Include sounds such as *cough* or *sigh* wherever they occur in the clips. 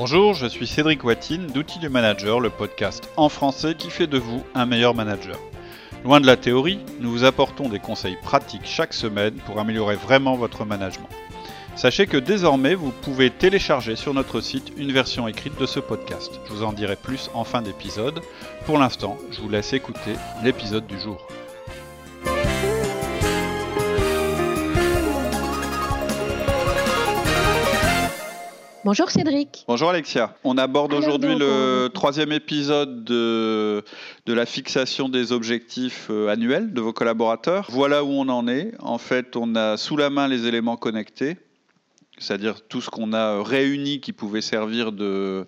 Bonjour, je suis Cédric Watine d'Outils du Manager, le podcast en français qui fait de vous un meilleur manager. Loin de la théorie, nous vous apportons des conseils pratiques chaque semaine pour améliorer vraiment votre management. Sachez que désormais, vous pouvez télécharger sur notre site une version écrite de ce podcast. Je vous en dirai plus en fin d'épisode. Pour l'instant, je vous laisse écouter l'épisode du jour. Bonjour Cédric. Bonjour Alexia. On aborde Alors aujourd'hui donc, le on- troisième épisode de, de la fixation des objectifs euh, annuels de vos collaborateurs. Voilà où on en est. En fait, on a sous la main les éléments connectés, c'est-à-dire tout ce qu'on a réuni qui pouvait servir de,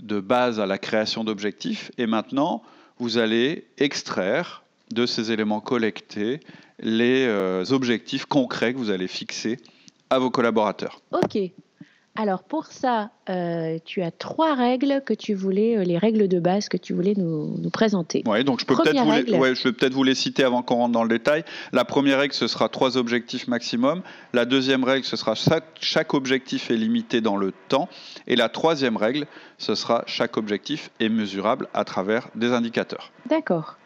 de base à la création d'objectifs. Et maintenant, vous allez extraire de ces éléments collectés les euh, objectifs concrets que vous allez fixer à vos collaborateurs. Ok. Alors pour ça, euh, tu as trois règles que tu voulais, euh, les règles de base que tu voulais nous, nous présenter. Ouais, donc je peux peut-être vous, les- règle. ouais, je vais peut-être vous les citer avant qu'on rentre dans le détail. La première règle, ce sera trois objectifs maximum. La deuxième règle, ce sera chaque, chaque objectif est limité dans le temps. Et la troisième règle, ce sera chaque objectif est mesurable à travers des indicateurs. D'accord.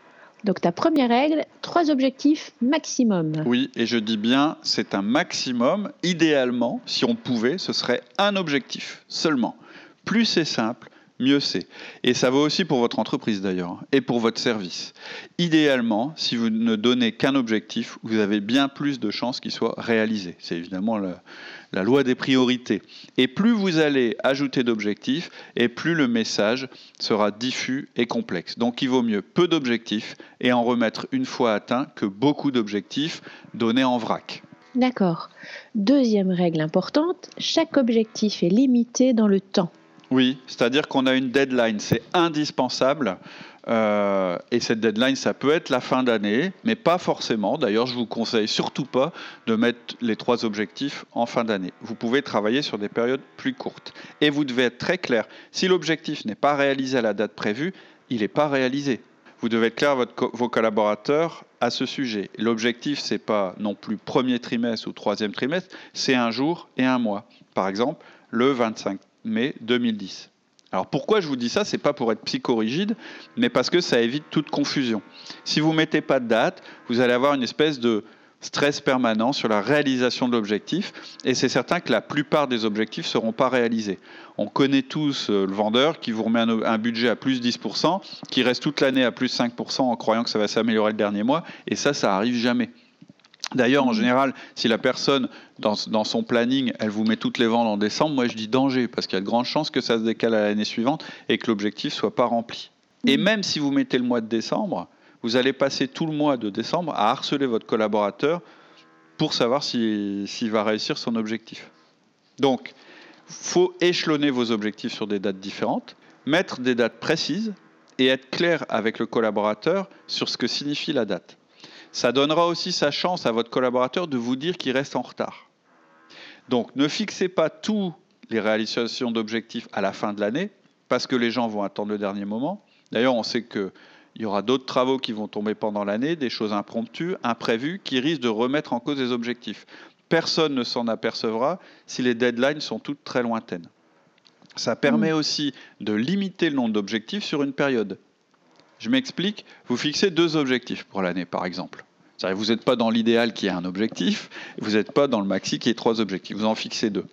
Donc ta première règle, trois objectifs maximum. Oui, et je dis bien, c'est un maximum. Idéalement, si on pouvait, ce serait un objectif seulement. Plus c'est simple, mieux c'est. Et ça vaut aussi pour votre entreprise d'ailleurs, et pour votre service. Idéalement, si vous ne donnez qu'un objectif, vous avez bien plus de chances qu'il soit réalisé. C'est évidemment la loi des priorités. Et plus vous allez ajouter d'objectifs, et plus le message sera diffus et complexe. Donc il vaut mieux peu d'objectifs et en remettre une fois atteint que beaucoup d'objectifs donnés en vrac. D'accord. Deuxième règle importante, chaque objectif est limité dans le temps. Oui, c'est-à-dire qu'on a une deadline, c'est indispensable. Euh, et cette deadline, ça peut être la fin d'année, mais pas forcément. D'ailleurs, je vous conseille surtout pas de mettre les trois objectifs en fin d'année. Vous pouvez travailler sur des périodes plus courtes. Et vous devez être très clair. Si l'objectif n'est pas réalisé à la date prévue, il n'est pas réalisé. Vous devez être clair à vos collaborateurs à ce sujet. L'objectif, c'est pas non plus premier trimestre ou troisième trimestre, c'est un jour et un mois. Par exemple, le 25 mai 2010. Alors pourquoi je vous dis ça? C'est pas pour être psychorigide, mais parce que ça évite toute confusion. Si vous mettez pas de date, vous allez avoir une espèce de stress permanent sur la réalisation de l'objectif, et c'est certain que la plupart des objectifs ne seront pas réalisés. On connaît tous euh, le vendeur qui vous remet un, budget à plus 10%, qui reste toute l'année à plus 5% en croyant que ça va s'améliorer le dernier mois, et ça, ça arrive jamais. D'ailleurs, en général, si la personne, dans, dans son planning, elle vous met toutes les ventes en décembre, moi je dis danger, parce qu'il y a de grandes chances que ça se décale à l'année suivante et que l'objectif soit pas rempli. Et Mhm. même si vous mettez le mois de décembre, vous allez passer tout le mois de décembre à harceler votre collaborateur pour savoir si- s'il va réussir son objectif. Donc, faut échelonner vos objectifs sur des dates différentes, mettre des dates précises et être clair avec le collaborateur sur ce que signifie la date. Ça donnera aussi sa chance à votre collaborateur de vous dire qu'il reste en retard. Donc ne fixez pas tous les réalisations d'objectifs à la fin de l'année, parce que les gens vont attendre le dernier moment. D'ailleurs, on sait qu'il y aura d'autres travaux qui vont tomber pendant l'année, des choses impromptues, imprévues, qui risquent de remettre en cause les objectifs. Personne ne s'en apercevra si les deadlines sont toutes très lointaines. Ça permet aussi de limiter le nombre d'objectifs sur une période. Je m'explique, vous fixez deux objectifs pour l'année, par exemple. Vous n'êtes pas dans l'idéal qui est un objectif, vous n'êtes pas dans le maxi qui est trois objectifs, vous en fixez deux.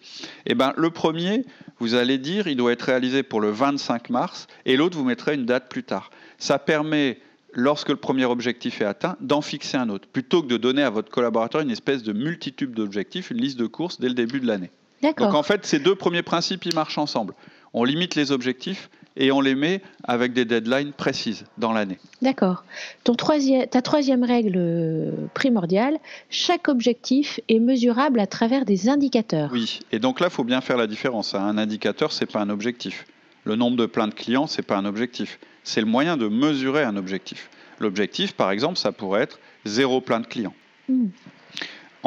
Et ben, le premier, vous allez dire, il doit être réalisé pour le 25 mars, et l'autre, vous mettrez une date plus tard. Ça permet, lorsque le premier objectif est atteint, d'en fixer un autre, plutôt que de donner à votre collaborateur une espèce de multitude d'objectifs, une liste de courses dès le début de l'année. Donc en fait, ces deux premiers principes, ils marchent ensemble. On limite les objectifs et on les met avec des deadlines précises dans l'année. D'accord. Troisième, ta troisième règle euh, primordiale, chaque objectif est mesurable à travers des indicateurs. Oui, et donc là, il faut bien faire la différence. hein. Un indicateur, c'est pas un objectif. Le nombre de plein de clients, c'est pas un objectif. C'est le moyen de mesurer un objectif. L'objectif, par exemple, ça pourrait être zéro plein de clients.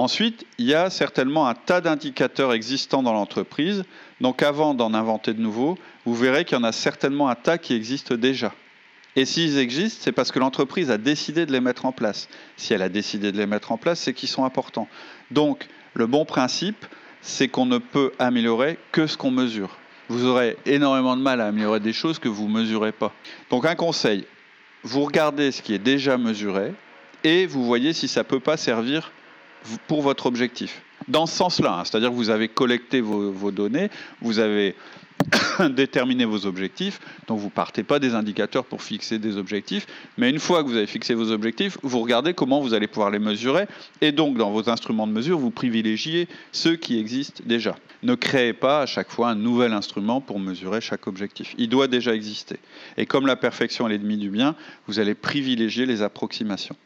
Ensuite, il y a certainement un tas d'indicateurs existants dans l'entreprise. Donc avant d'en inventer de nouveaux, vous verrez qu'il y en a certainement un tas qui existent déjà. Et s'ils existent, c'est parce que l'entreprise a décidé de les mettre en place. Si elle a décidé de les mettre en place, c'est qu'ils sont importants. Donc, le bon principe, c'est qu'on ne peut améliorer que ce qu'on mesure. Vous aurez énormément de mal à améliorer des choses que vous ne mesurez pas. Donc un conseil, vous regardez ce qui est déjà mesuré et vous voyez si ça ne peut pas servir pour votre objectif. Dans ce sens-là, hein, c'est-à-dire que vous avez collecté vos, données, vous avez *coughs* déterminer vos objectifs. Donc vous partez pas des indicateurs pour fixer des objectifs, mais une fois que vous avez fixé vos objectifs, vous regardez comment vous allez pouvoir les mesurer. Et donc dans vos instruments de mesure, vous privilégiez ceux qui existent déjà. Ne créez pas à chaque fois un nouvel instrument pour mesurer chaque objectif. Il doit déjà exister. Et comme la perfection est l'ennemi du bien, vous allez privilégier les approximations.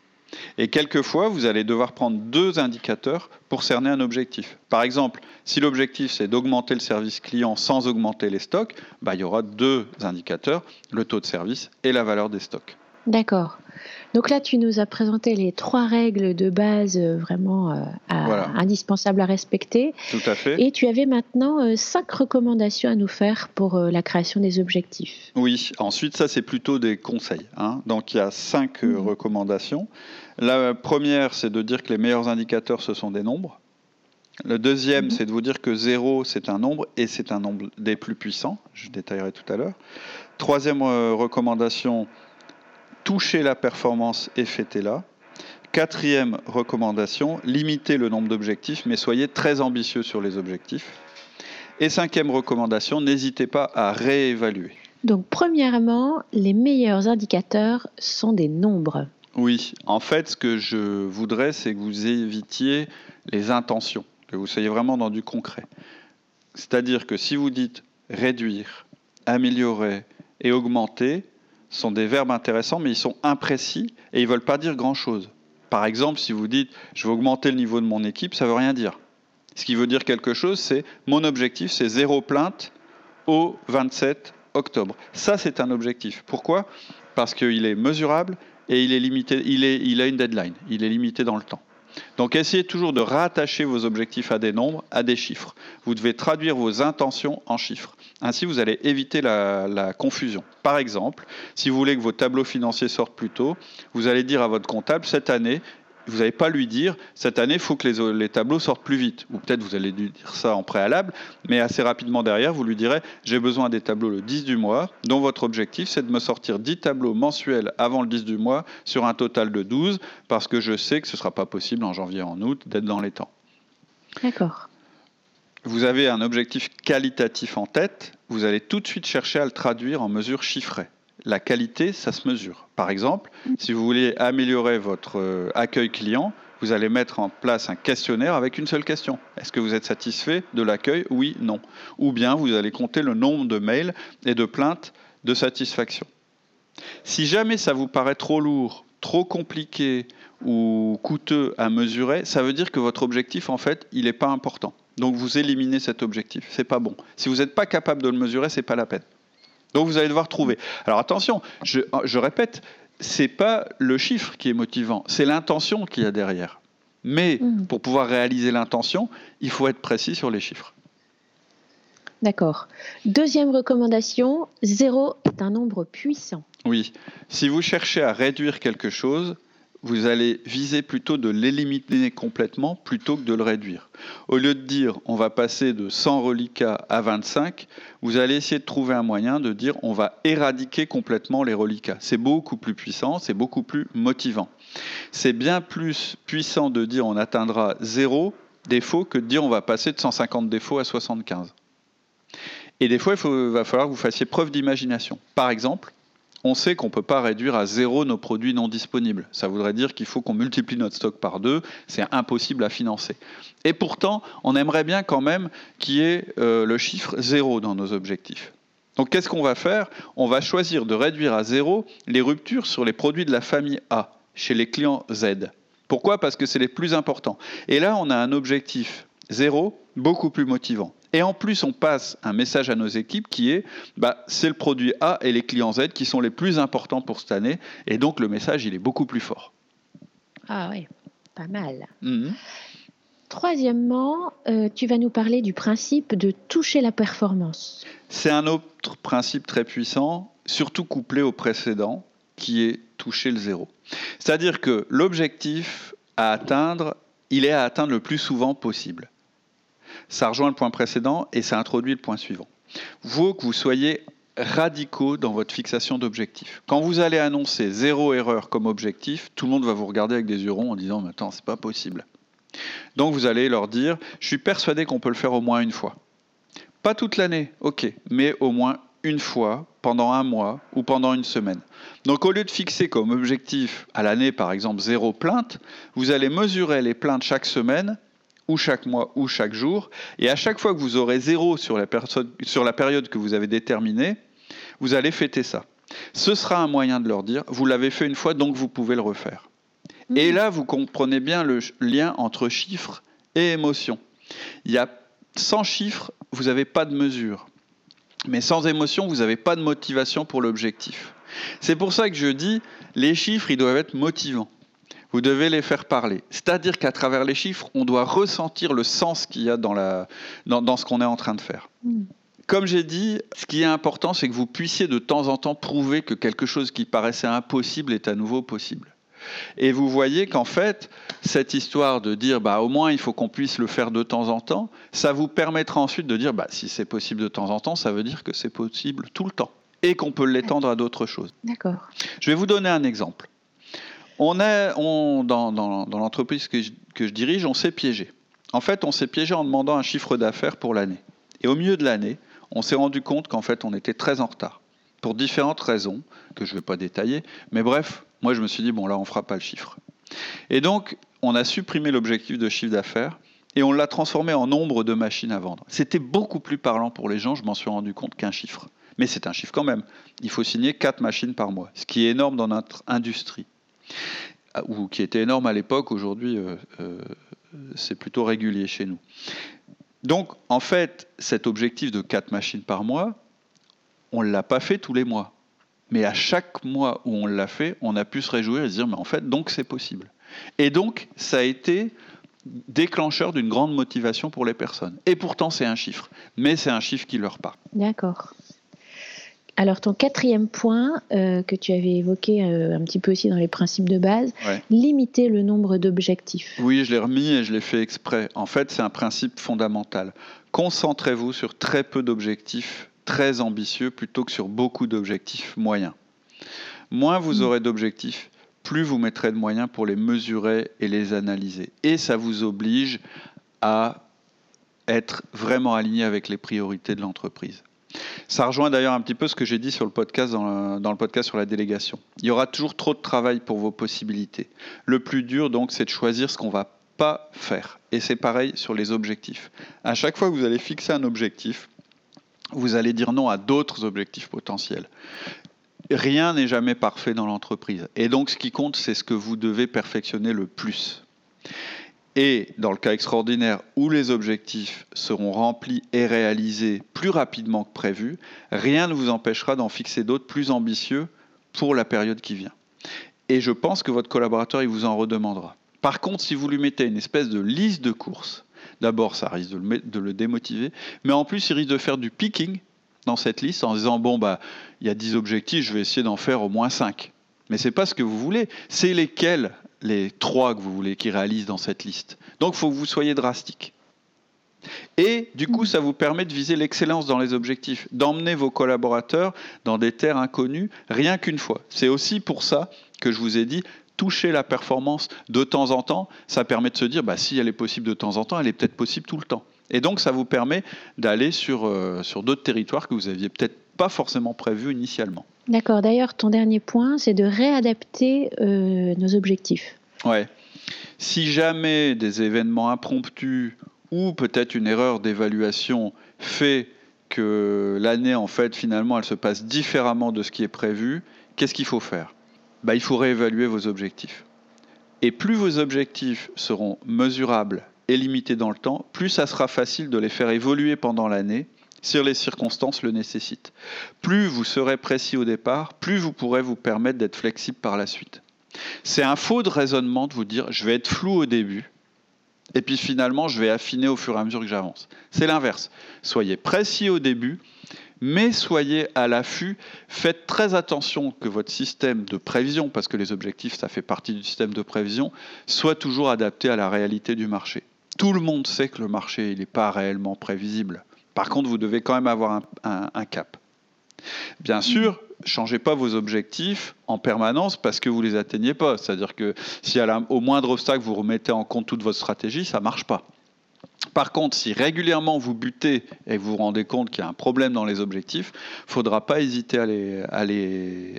Et quelquefois, vous allez devoir prendre deux indicateurs pour cerner un objectif. Par exemple, si l'objectif c'est d'augmenter le service client sans augmenter les stocks, bah, il y aura deux indicateurs, le taux de service et la valeur des stocks. D'accord. Donc là, tu nous as présenté les trois règles de base euh, vraiment euh, indispensables à respecter. Tout à fait. Et tu avais maintenant euh, cinq recommandations à nous faire pour la création des objectifs. Oui, ensuite, ça, c'est plutôt des conseils. Hein. Donc il y a cinq mhm. recommandations. La première, c'est de dire que les meilleurs indicateurs, ce sont des nombres. Le deuxième, mhm. c'est de vous dire que zéro, c'est un nombre et c'est un nombre des plus puissants. Je détaillerai tout à l'heure. Troisième recommandation, toucher la performance et fêtez-la. Quatrième recommandation, limitez le nombre d'objectifs, mais soyez très ambitieux sur les objectifs. Et cinquième recommandation, n'hésitez pas à réévaluer. Donc premièrement, les meilleurs indicateurs sont des nombres. Oui, en fait, ce que je voudrais, c'est que vous évitiez les intentions, que vous soyez vraiment dans du concret. C'est-à-dire que si vous dites réduire, améliorer et augmenter, sont des verbes intéressants, mais ils sont imprécis et ils ne veulent pas dire grand-chose. Par exemple, si vous dites je veux augmenter le niveau de mon équipe, ça ne veut rien dire. Ce qui veut dire quelque chose, c'est mon objectif, c'est zéro plainte au 27 octobre. Ça, c'est un objectif. Pourquoi? Parce qu'il est mesurable et il est limité, il, est, il a une deadline, il est limité dans le temps. Donc essayez toujours de rattacher vos objectifs à des nombres, à des chiffres. Vous devez traduire vos intentions en chiffres. Ainsi, vous allez éviter la, confusion. Par exemple, si vous voulez que vos tableaux financiers sortent plus tôt, vous allez dire à votre comptable, cette année, vous n'allez pas lui dire cette année, il faut que les, tableaux sortent plus vite. Ou peut-être vous allez lui dire ça en préalable, mais assez rapidement derrière, vous lui direz j'ai besoin des tableaux le 10 du mois, dont votre objectif c'est de me sortir 10 tableaux mensuels avant le 10 du mois sur un total de 12, parce que je sais que ce ne sera pas possible en janvier en août d'être dans les temps. D'accord. Vous avez un objectif qualitatif en tête, vous allez tout de suite chercher à le traduire en mesures chiffrées la qualité, ça se mesure. Par exemple, si vous voulez améliorer votre euh, accueil client, vous allez mettre en place un questionnaire avec une seule question. Est-ce que vous êtes satisfait de l'accueil? Oui, non. Ou bien vous allez compter le nombre de mails et de plaintes de satisfaction. Si jamais ça vous paraît trop lourd, trop compliqué ou coûteux à mesurer, ça veut dire que votre objectif, en fait, il n'est pas important. Donc vous éliminez cet objectif. C'est pas bon. Si vous n'êtes pas capable de le mesurer, c'est pas la peine. Donc vous allez devoir trouver. Alors attention, je, je répète, c'est pas le chiffre qui est motivant, c'est l'intention qu'il y a derrière. Mais hmm. pour pouvoir réaliser l'intention, il faut être précis sur les chiffres. D'accord. Deuxième recommandation, zéro est un nombre puissant. Oui. Si vous cherchez à réduire quelque chose, vous allez viser plutôt de l'éliminer complètement plutôt que de le réduire. Au lieu de dire on va passer de 100 reliquats à 25, vous allez essayer de trouver un moyen de dire on va éradiquer complètement les reliquats. C'est beaucoup plus puissant, c'est beaucoup plus motivant. C'est bien plus puissant de dire on atteindra zéro défaut que de dire on va passer de 150 défauts à 75. Et des fois, il va falloir que vous fassiez preuve d'imagination. Par exemple, on sait qu'on ne peut pas réduire à zéro nos produits non disponibles. Ça voudrait dire qu'il faut qu'on multiplie notre stock par deux. C'est impossible à financer. Et pourtant, on aimerait bien quand même qu'il y ait euh, le chiffre zéro dans nos objectifs. Donc qu'est-ce qu'on va faire? On va choisir de réduire à zéro les ruptures sur les produits de la famille A chez les clients Z. Pourquoi? Parce que c'est les plus importants. Et là, on a un objectif zéro beaucoup plus motivant. Et en plus, on passe un message à nos équipes qui est bah, c'est le produit A et les clients Z qui sont les plus importants pour cette année. Et donc, le message, il est beaucoup plus fort. Ah oui, pas mal. Mhm. Troisièmement, euh, tu vas nous parler du principe de toucher la performance. C'est un autre principe très puissant, surtout couplé au précédent, qui est toucher le zéro. C'est-à-dire que l'objectif à atteindre, il est à atteindre le plus souvent possible. Ça rejoint le point précédent et ça introduit le point suivant. Il faut que vous soyez radicaux dans votre fixation d'objectifs. Quand vous allez annoncer zéro erreur comme objectif, tout le monde va vous regarder avec des yeux ronds en disant mais attends, c'est pas possible. Donc vous allez leur dire je suis persuadé qu'on peut le faire au moins une fois. Pas toute l'année, ok, mais au moins une fois pendant un mois ou pendant une semaine. Donc au lieu de fixer comme objectif à l'année par exemple zéro plainte, vous allez mesurer les plaintes chaque semaine ou chaque mois ou chaque jour, et à chaque fois que vous aurez zéro sur la, sur la période que vous avez déterminée, vous allez fêter ça. Ce sera un moyen de leur dire, vous l'avez fait une fois, donc vous pouvez le refaire. Mmh. Et là, vous comprenez bien le lien entre chiffres et émotion. Il y a sans chiffres, vous n'avez pas de mesure. Mais sans émotion, vous n'avez pas de motivation pour l'objectif. C'est pour ça que je dis, les chiffres, ils doivent être motivants. Vous devez les faire parler. C'est-à-dire qu'à travers les chiffres, on doit ressentir le sens qu'il y a dans, la, dans, ce qu'on est en train de faire. Hmm. Comme j'ai dit, ce qui est important, c'est que vous puissiez de temps en temps prouver que quelque chose qui paraissait impossible est à nouveau possible. Et vous voyez qu'en fait, cette histoire de dire bah, au moins il faut qu'on puisse le faire de temps en temps, ça vous permettra ensuite de dire bah, si c'est possible de temps en temps, ça veut dire que c'est possible tout le temps et qu'on peut l'étendre à d'autres choses. D'accord. Je vais vous donner un exemple. On est, dans, l'entreprise que je dirige, on s'est piégé. En fait, on s'est piégé en demandant un chiffre d'affaires pour l'année. Et au milieu de l'année, on s'est rendu compte qu'en fait, on était très en retard. Pour différentes raisons, que je ne vais pas détailler. Mais bref, moi, je me suis dit, bon, là, on ne fera pas le chiffre. Et donc, on a supprimé l'objectif de chiffre d'affaires et on l'a transformé en nombre de machines à vendre. C'était beaucoup plus parlant pour les gens, je m'en suis rendu compte, qu'un chiffre. Mais c'est un chiffre quand même. Il faut signer 4 machines par mois, ce qui est énorme dans notre industrie. Ou qui était énorme à l'époque, aujourd'hui, euh, euh, c'est plutôt régulier chez nous. Donc, en fait, cet objectif de 4 machines par mois, on ne l'a pas fait tous les mois. Mais à chaque mois où on l'a fait, on a pu se réjouir et se dire, mais en fait, donc c'est possible. Et donc, ça a été déclencheur d'une grande motivation pour les personnes. Et pourtant, c'est un chiffre, mais c'est un chiffre qui leur parle. D'accord. Alors ton quatrième point euh, que tu avais évoqué euh, un petit peu aussi dans les principes de base, limiter le nombre d'objectifs. Oui, je l'ai remis et je l'ai fait exprès. En fait, c'est un principe fondamental. Concentrez-vous sur très peu d'objectifs très ambitieux plutôt que sur beaucoup d'objectifs moyens. Moins vous mm. aurez d'objectifs, plus vous mettrez de moyens pour les mesurer et les analyser. Et ça vous oblige à être vraiment aligné avec les priorités de l'entreprise. Ça rejoint d'ailleurs un petit peu ce que j'ai dit sur le podcast dans, le, podcast sur la délégation. Il y aura toujours trop de travail pour vos possibilités. Le plus dur donc, c'est de choisir ce qu'on va pas faire. Et c'est pareil sur les objectifs. À chaque fois que vous allez fixer un objectif, vous allez dire non à d'autres objectifs potentiels. Rien n'est jamais parfait dans l'entreprise. Et donc, ce qui compte, c'est ce que vous devez perfectionner le plus. Et dans le cas extraordinaire où les objectifs seront remplis et réalisés plus rapidement que prévu, rien ne vous empêchera d'en fixer d'autres plus ambitieux pour la période qui vient. Et je pense que votre collaborateur, il vous en redemandera. Par contre, si vous lui mettez une espèce de liste de courses D'abord, ça risque de le, démotiver, mais en plus, il risque de faire du picking dans cette liste en disant bon bah il y a 10 objectifs, je vais essayer d'en faire au moins 5. Mais c'est pas ce que vous voulez, c'est lesquels les trois que vous voulez qu'ils réalisent dans cette liste. Donc il faut que vous soyez drastique. Et du coup, ça vous permet de viser l'excellence dans les objectifs, d'emmener vos collaborateurs dans des terres inconnues rien qu'une fois. C'est aussi pour ça que je vous ai dit, toucher la performance de temps en temps, ça permet de se dire, bah, si elle est possible de temps en temps, elle est peut-être possible tout le temps. Et donc, ça vous permet d'aller sur, euh, sur d'autres territoires que vous aviez peut-être pas forcément prévus initialement. D'accord. D'ailleurs, ton dernier point, c'est de réadapter euh, nos objectifs. Ouais. Si jamais des événements impromptus ou peut-être une erreur d'évaluation fait que l'année, en fait, finalement, elle se passe différemment de ce qui est prévu, qu'est-ce qu'il faut faire? Bah, il faut réévaluer vos objectifs. Et plus vos objectifs seront mesurables et limités dans le temps, plus ça sera facile de les faire évoluer pendant l'année si les circonstances le nécessitent. Plus vous serez précis au départ, plus vous pourrez vous permettre d'être flexible par la suite. C'est un faux de raisonnement de vous dire je vais être flou au début, et puis finalement je vais affiner au fur et à mesure que j'avance. C'est l'inverse. Soyez précis au début, mais soyez à l'affût, faites très attention que votre système de prévision, parce que les objectifs, ça fait partie du système de prévision, soit toujours adapté à la réalité du marché. Tout le monde sait que le marché n'est pas réellement prévisible. Par contre, vous devez quand même avoir un, cap. Bien sûr, changez pas vos objectifs en permanence parce que vous les atteignez pas. C'est-à-dire que si à au moindre obstacle vous remettez en compte toute votre stratégie, ça marche pas. Par contre, si régulièrement vous butez et vous vous rendez compte qu'il y a un problème dans les objectifs, il ne faudra pas hésiter à les,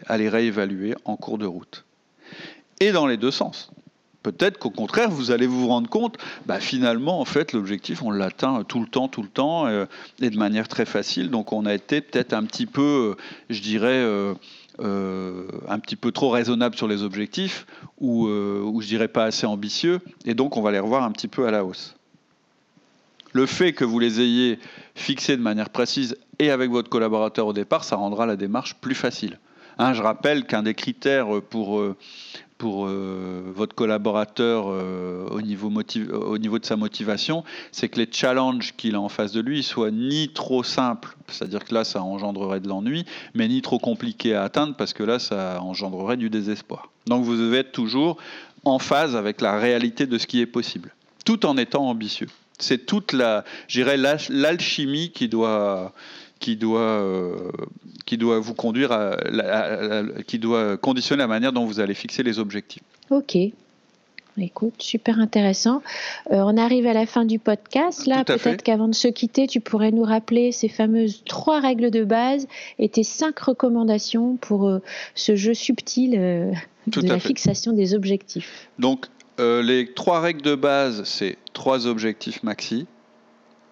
à les réévaluer en cours de route. Et dans les deux sens. Peut-être qu'au contraire, vous allez vous rendre compte, bah, finalement, en fait, l'objectif, on l'atteint tout le temps, tout le temps, euh, et de manière très facile. Donc, on a été peut-être un petit peu, euh, je dirais, euh, un petit peu trop raisonnable sur les objectifs, ou, ou je dirais pas assez ambitieux, et donc on va les revoir un petit peu à la hausse. Le fait que vous les ayez fixés de manière précise et avec votre collaborateur au départ, ça rendra la démarche plus facile. Hein, je rappelle qu'un des critères pour, pour euh, votre collaborateur euh, au, niveau au niveau de sa motivation, c'est que les challenges qu'il a en face de lui soient ni trop simples, c'est-à-dire que là ça engendrerait de l'ennui, mais ni trop compliqués à atteindre parce que là ça engendrerait du désespoir. Donc vous devez être toujours en phase avec la réalité de ce qui est possible, tout en étant ambitieux. C'est toute la, l'alchimie qui doit qui doit, euh, qui doit vous conduire à, qui doit conditionner la manière dont vous allez fixer les objectifs. Ok. Écoute, super intéressant. Euh, on arrive à la fin du podcast. Là, peut-être qu'avant de se quitter, tu pourrais nous rappeler ces fameuses trois règles de base et tes cinq recommandations pour euh, ce jeu subtil de la fixation des objectifs. Donc, les trois règles de base, c'est trois objectifs maxi.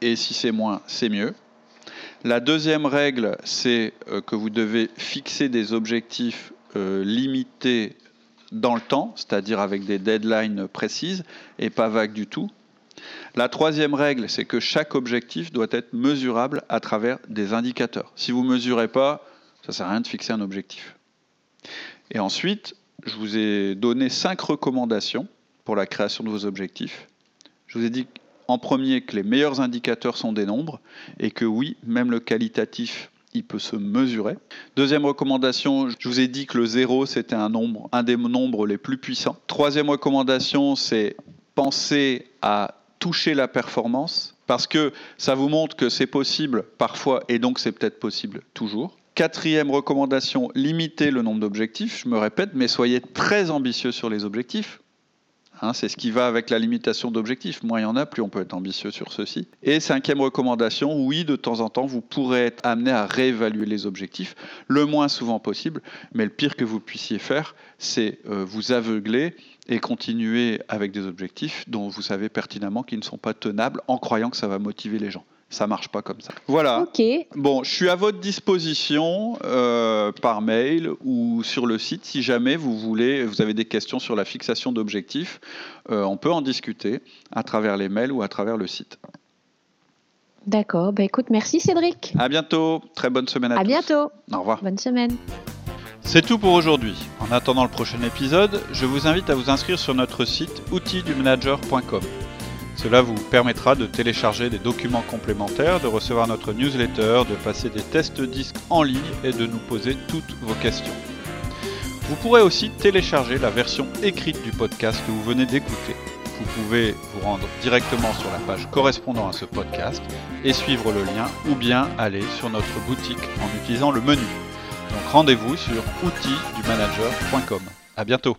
Et si c'est moins, c'est mieux. La deuxième règle, c'est euh, que vous devez fixer des objectifs euh, limités dans le temps, c'est-à-dire avec des deadlines précises et pas vagues du tout. La troisième règle, c'est que chaque objectif doit être mesurable à travers des indicateurs. Si vous ne mesurez pas, ça ne sert à rien de fixer un objectif. Et ensuite, je vous ai donné cinq recommandations pour la création de vos objectifs. Je vous ai dit en premier que les meilleurs indicateurs sont des nombres et que oui, même le qualitatif, il peut se mesurer. Deuxième recommandation, je vous ai dit que le zéro, c'était un nombre, un des nombres les plus puissants. Troisième recommandation, c'est penser à toucher la performance parce que ça vous montre que c'est possible parfois et donc c'est peut-être possible toujours. Quatrième recommandation, limitez le nombre d'objectifs. Je me répète, mais soyez très ambitieux sur les objectifs. Hein, c'est ce qui va avec la limitation d'objectifs. Moins il y en a, plus on peut être ambitieux sur ceci. Et cinquième recommandation, oui, de temps en temps, vous pourrez être amené à réévaluer les objectifs le moins souvent possible. Mais le pire que vous puissiez faire, c'est euh, vous aveugler et continuer avec des objectifs dont vous savez pertinemment qu'ils ne sont pas tenables en croyant que ça va motiver les gens. Ça marche pas comme ça. Voilà. Ok. Bon, je suis à votre disposition euh, par mail ou sur le site si jamais vous voulez, vous avez des questions sur la fixation d'objectifs. Euh, on peut en discuter à travers les mails ou à travers le site. D'accord. Bah, écoute, merci Cédric. À bientôt. Très bonne semaine à, tous. À bientôt. Au revoir. Bonne semaine. C'est tout pour aujourd'hui. En attendant le prochain épisode, je vous invite à vous inscrire sur notre site outildumanager.com. Cela vous permettra de télécharger des documents complémentaires, de recevoir notre newsletter, de passer des tests disques en ligne et de nous poser toutes vos questions. Vous pourrez aussi télécharger la version écrite du podcast que vous venez d'écouter. Vous pouvez vous rendre directement sur la page correspondant à ce podcast et suivre le lien ou bien aller sur notre boutique en utilisant le menu. Donc rendez-vous sur outildumanager.com. À bientôt.